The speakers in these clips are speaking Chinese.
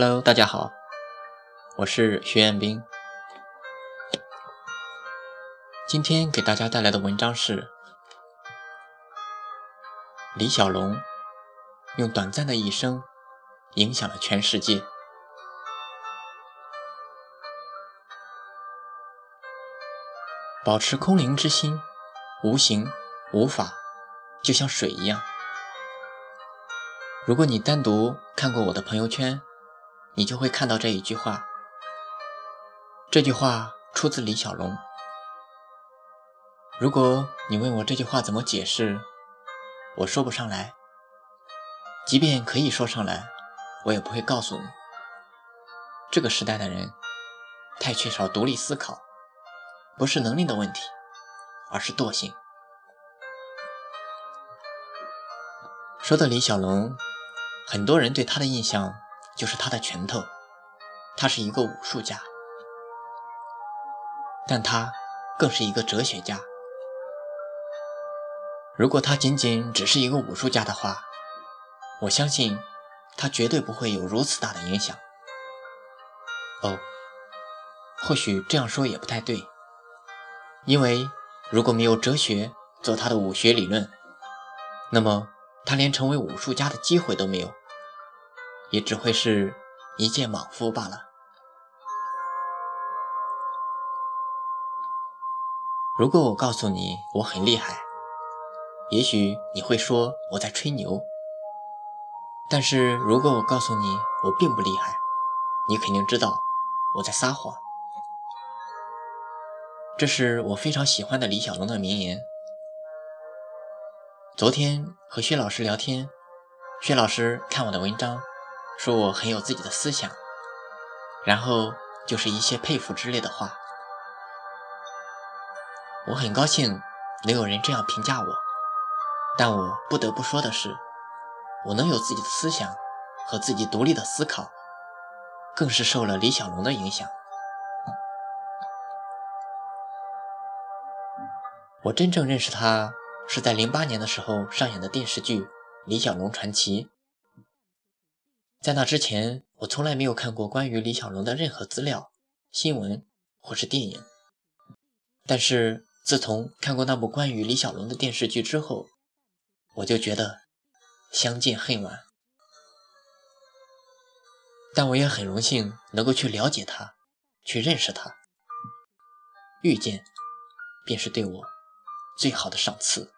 Hello，大家好，我是徐彦斌。今天给大家带来的文章是李小龙用短暂的一生影响了全世界。保持空灵之心，无形无法，就像水一样。如果你单独看过我的朋友圈，你就会看到这一句话。这句话出自李小龙。如果你问我这句话怎么解释，我说不上来。即便可以说上来，我也不会告诉你。这个时代的人太缺少独立思考。不是能力的问题，而是惰性。说到李小龙，很多人对他的印象就是他的拳头，他是一个武术家，但他更是一个哲学家。如果他仅仅只是一个武术家的话，我相信他绝对不会有如此大的影响。哦，或许这样说也不太对。因为如果没有哲学做他的武学理论，那么他连成为武术家的机会都没有，也只会是一介莽夫罢了。如果我告诉你我很厉害，也许你会说我在吹牛；但是如果我告诉你我并不厉害，你肯定知道我在撒谎。这是我非常喜欢的李小龙的名言。昨天和薛老师聊天，薛老师看我的文章，说我很有自己的思想，然后就是一些佩服之类的话。我很高兴能有人这样评价我，但我不得不说的是，我能有自己的思想和自己独立的思考，更是受了李小龙的影响。我真正认识他是在零八年的时候上演的电视剧《李小龙传奇》。在那之前，我从来没有看过关于李小龙的任何资料、新闻或是电影。但是自从看过那部关于李小龙的电视剧之后，我就觉得相见恨晚。但我也很荣幸能够去了解他，去认识他。遇见，便是对我。最好的赏赐。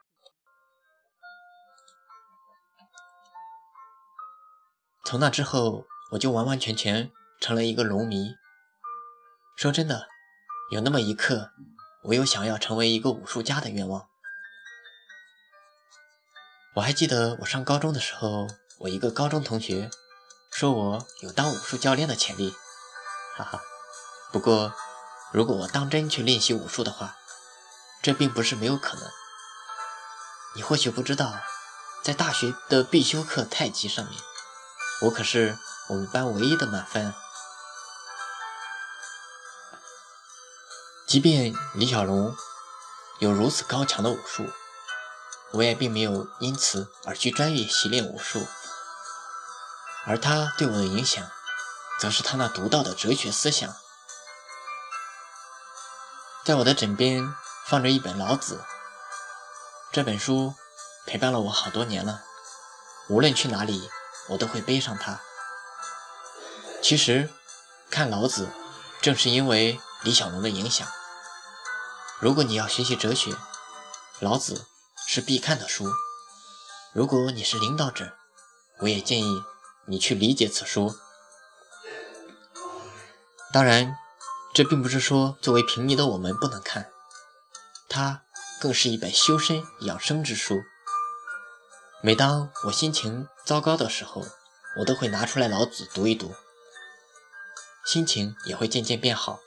从那之后，我就完完全全成了一个龙迷。说真的，有那么一刻，我有想要成为一个武术家的愿望。我还记得我上高中的时候，我一个高中同学说我有当武术教练的潜力，哈哈。不过，如果我当真去练习武术的话，这并不是没有可能。你或许不知道，在大学的必修课太极上面，我可是我们班唯一的满分。即便李小龙有如此高强的武术，我也并没有因此而去专业习练武术。而他对我的影响，则是他那独到的哲学思想。在我的枕边。放着一本《老子》，这本书陪伴了我好多年了。无论去哪里，我都会背上它。其实，看《老子》正是因为李小龙的影响。如果你要学习哲学，《老子》是必看的书。如果你是领导者，我也建议你去理解此书。当然，这并不是说作为平民的我们不能看。它更是一本修身养生之书。每当我心情糟糕的时候，我都会拿出来老子读一读，心情也会渐渐变好。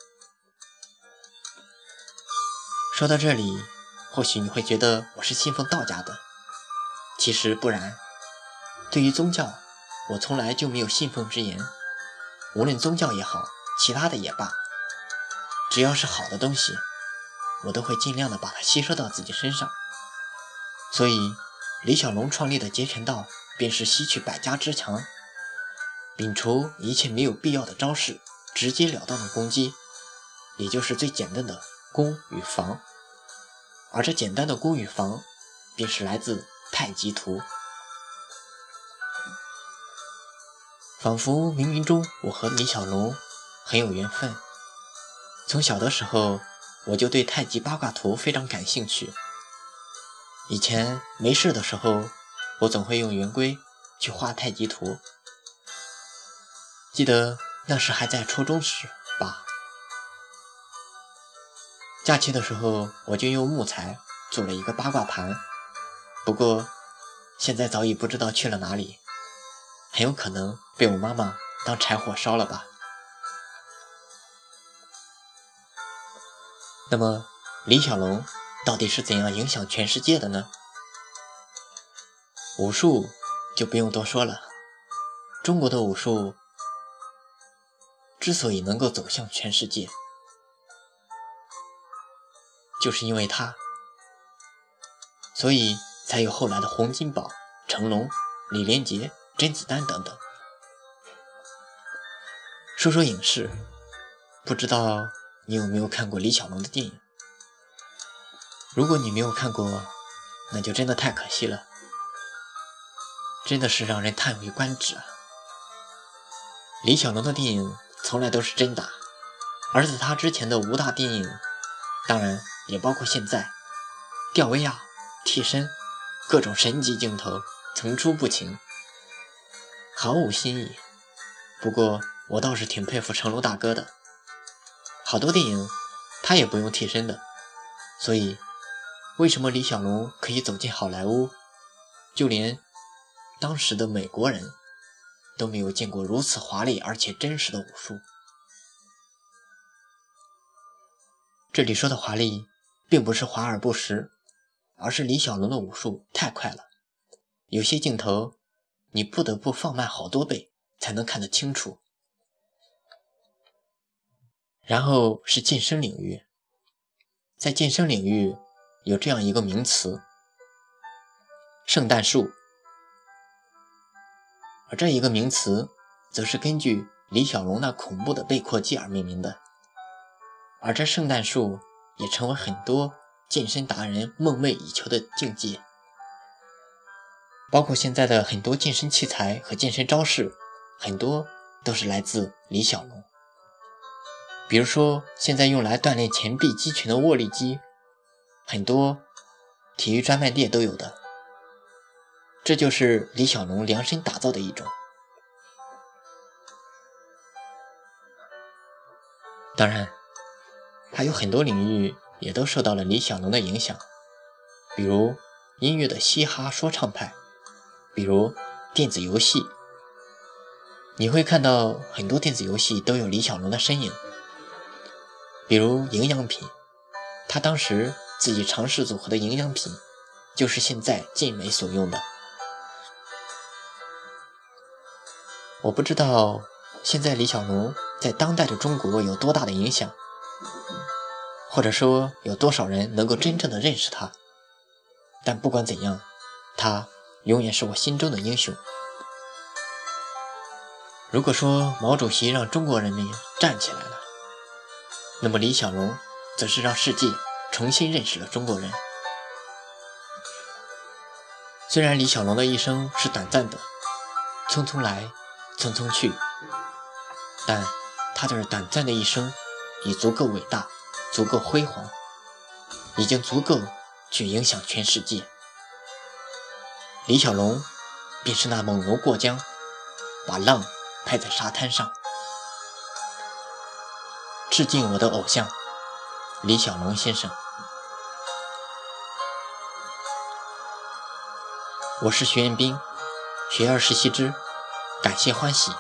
说到这里，或许你会觉得我是信奉道家的，其实不然。对于宗教，我从来就没有信奉之言。无论宗教也好，其他的也罢，只要是好的东西。我都会尽量的把它吸收到自己身上，所以李小龙创立的截拳道便是吸取百家之强，摒除一切没有必要的招式，直截了当的攻击，也就是最简单的攻与防。而这简单的攻与防，便是来自太极图。仿佛冥冥中，我和李小龙很有缘分。从小的时候，我就对太极八卦图非常感兴趣。以前没事的时候，我总会用圆规去画太极图。记得那时还在初中时吧。假期的时候，我就用木材做了一个八卦盘，不过现在早已不知道去了哪里。很有可能被我妈妈当柴火烧了吧？那么李小龙到底是怎样影响全世界的呢？武术就不用多说了，中国的武术之所以能够走向全世界，就是因为他，所以才有后来的洪金宝、成龙、李连杰。甄子丹等等，说说影视，不知道你有没有看过李小龙的电影？如果你没有看过，那就真的太可惜了，真的是让人叹为观止啊！李小龙的电影从来都是真打，而在他之前的武打电影，当然也包括现在，吊威亚、替身，各种神级镜头层出不穷。毫无新意，不过我倒是挺佩服成龙大哥的。好多电影他也不用替身的，所以为什么李小龙可以走进好莱坞，就连当时的美国人都没有见过如此华丽而且真实的武术？这里说的华丽，并不是华而不实，而是李小龙的武术太快了，有些镜头。你不得不放慢好多倍才能看得清楚。然后是健身领域，在健身领域有这样一个名词——圣诞树，而这一个名词则是根据李小龙那恐怖的背阔肌而命名的。而这圣诞树也成为很多健身达人梦寐以求的境界。包括现在的很多健身器材和健身招式，很多都是来自李小龙。比如说，现在用来锻炼前臂肌群的握力机，很多体育专卖店都有的。这就是李小龙量身打造的一种。当然，还有很多领域也都受到了李小龙的影响，比如音乐的嘻哈说唱派。比如电子游戏，你会看到很多电子游戏都有李小龙的身影。比如营养品，他当时自己尝试组合的营养品，就是现在健美所用的。我不知道现在李小龙在当代的中国有多大的影响，或者说有多少人能够真正的认识他。但不管怎样，他。永远是我心中的英雄。如果说毛主席让中国人民站起来了，那么李小龙则是让世界重新认识了中国人。虽然李小龙的一生是短暂的，匆匆来，匆匆去，但他的短暂的一生已足够伟大，足够辉煌，已经足够去影响全世界。李小龙便是那猛龙过江，把浪拍在沙滩上。致敬我的偶像李小龙先生。我是徐彦斌，学而时习之，感谢欢喜。